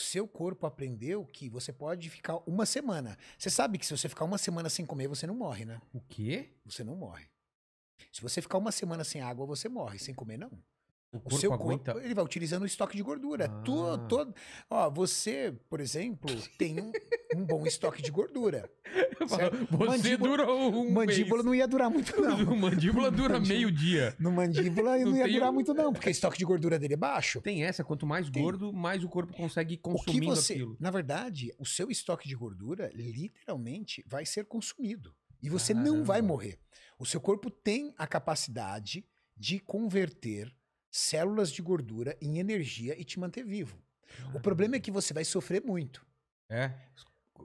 seu corpo aprendeu que você pode ficar uma semana. Você sabe que se você ficar uma semana sem comer, você não morre, né? O quê? Você não morre. Se você ficar uma semana sem água, você morre. Sem comer, não. O O corpo seu aguenta. corpo, ele vai utilizando o estoque de gordura. Ah. Tu, todo, ó, você, por exemplo, tem um, um bom estoque de gordura. Você Mandíbula- dura um mandíbula mês. não ia durar muito, não. mandíbula dura Mandíbula- meio dia. No mandíbula Não não ia durar um- muito, não, porque o estoque de gordura dele é baixo. Tem essa, quanto mais Tem. gordo, mais o corpo consegue ir O que consumindo você, aquilo. na verdade, o seu estoque de gordura literalmente vai ser consumido e você não Caramba. vai morrer. O seu corpo tem a capacidade de converter células de gordura em energia e te manter vivo. O problema é que você vai sofrer muito. É?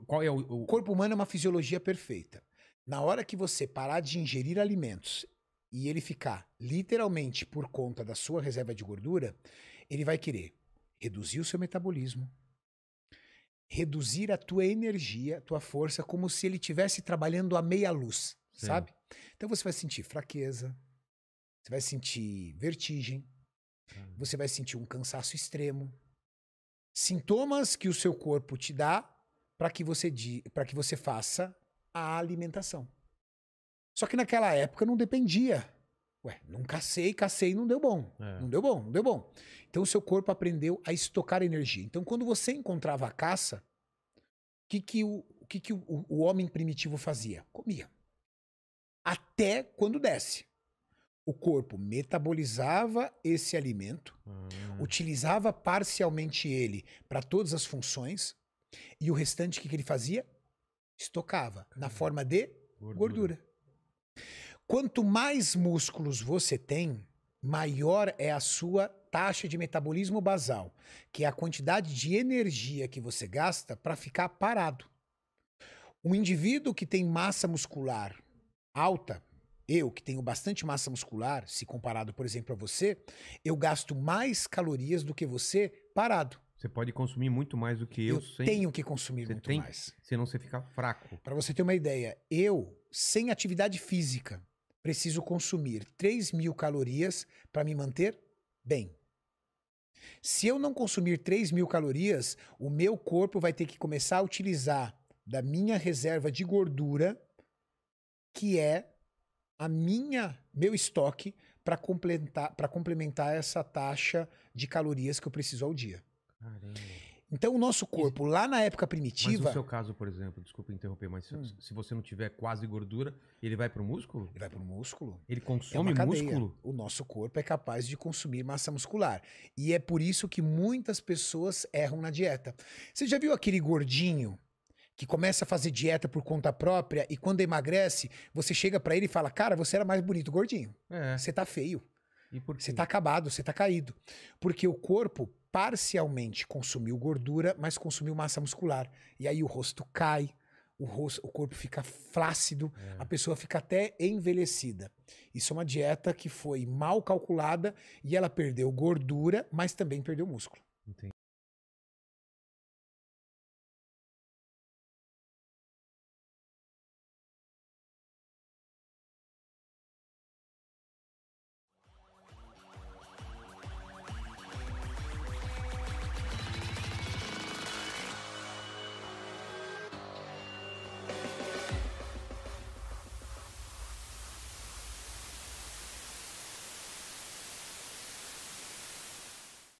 Qual é o. O o- corpo humano é uma fisiologia perfeita. Na hora que você parar de ingerir alimentos e ele ficar literalmente por conta da sua reserva de gordura, ele vai querer reduzir o seu metabolismo, reduzir a tua energia, a tua força, como se ele estivesse trabalhando a meia luz, Sim. sabe? Então você vai sentir fraqueza, você vai sentir vertigem, você vai sentir um cansaço extremo. Sintomas que o seu corpo te dá para que você para que você faça a alimentação. Só que naquela época não dependia. Ué, não cacei, cacei, não deu bom. É. Não deu bom, não deu bom. Então o seu corpo aprendeu a estocar energia. Então quando você encontrava a caça, o que que o, que que o, o homem primitivo fazia? Comia. Até quando desce. O corpo metabolizava esse alimento, Ah, utilizava parcialmente ele para todas as funções e o restante o que, que ele fazia? Estocava na forma de gordura. Quanto mais músculos você tem, maior é a sua taxa de metabolismo basal, que é a quantidade de energia que você gasta para ficar parado. Um indivíduo que tem massa muscular alta, eu que tenho bastante massa muscular, se comparado, por exemplo, a você, eu gasto mais calorias do que você parado. Você pode consumir muito mais do que eu, Eu, sem. tenho que consumir Você muito tem- mais. Senão você fica fraco. Para você ter uma ideia, eu, sem atividade física, preciso consumir 3 mil calorias para me manter bem. Se eu não consumir 3 mil calorias, o meu corpo vai ter que começar a utilizar da minha reserva de gordura, que é a minha meu estoque para complementar, para complementar essa taxa de calorias que eu preciso ao dia. Caramba. Então o nosso corpo, lá na época Mas primitiva, no seu caso, por exemplo, desculpa interromper, mas se, Hum. se você não tiver quase gordura, ele vai pro músculo? ele vai para o músculo. Ele É consome cadeia. músculo? O nosso corpo é capaz de consumir massa muscular. E é por isso que muitas pessoas erram na dieta. Você já viu aquele gordinho que começa a fazer dieta por conta própria e quando emagrece, você chega pra ele e fala: Cara, você era mais bonito gordinho. É. Você tá feio. E por quê? Você tá acabado, você tá caído. Porque o corpo parcialmente consumiu gordura, mas consumiu massa muscular. E aí o rosto cai, o, rosto, o corpo fica flácido, É. a pessoa fica até envelhecida. Isso é uma dieta que foi mal calculada e ela perdeu gordura, mas também perdeu músculo.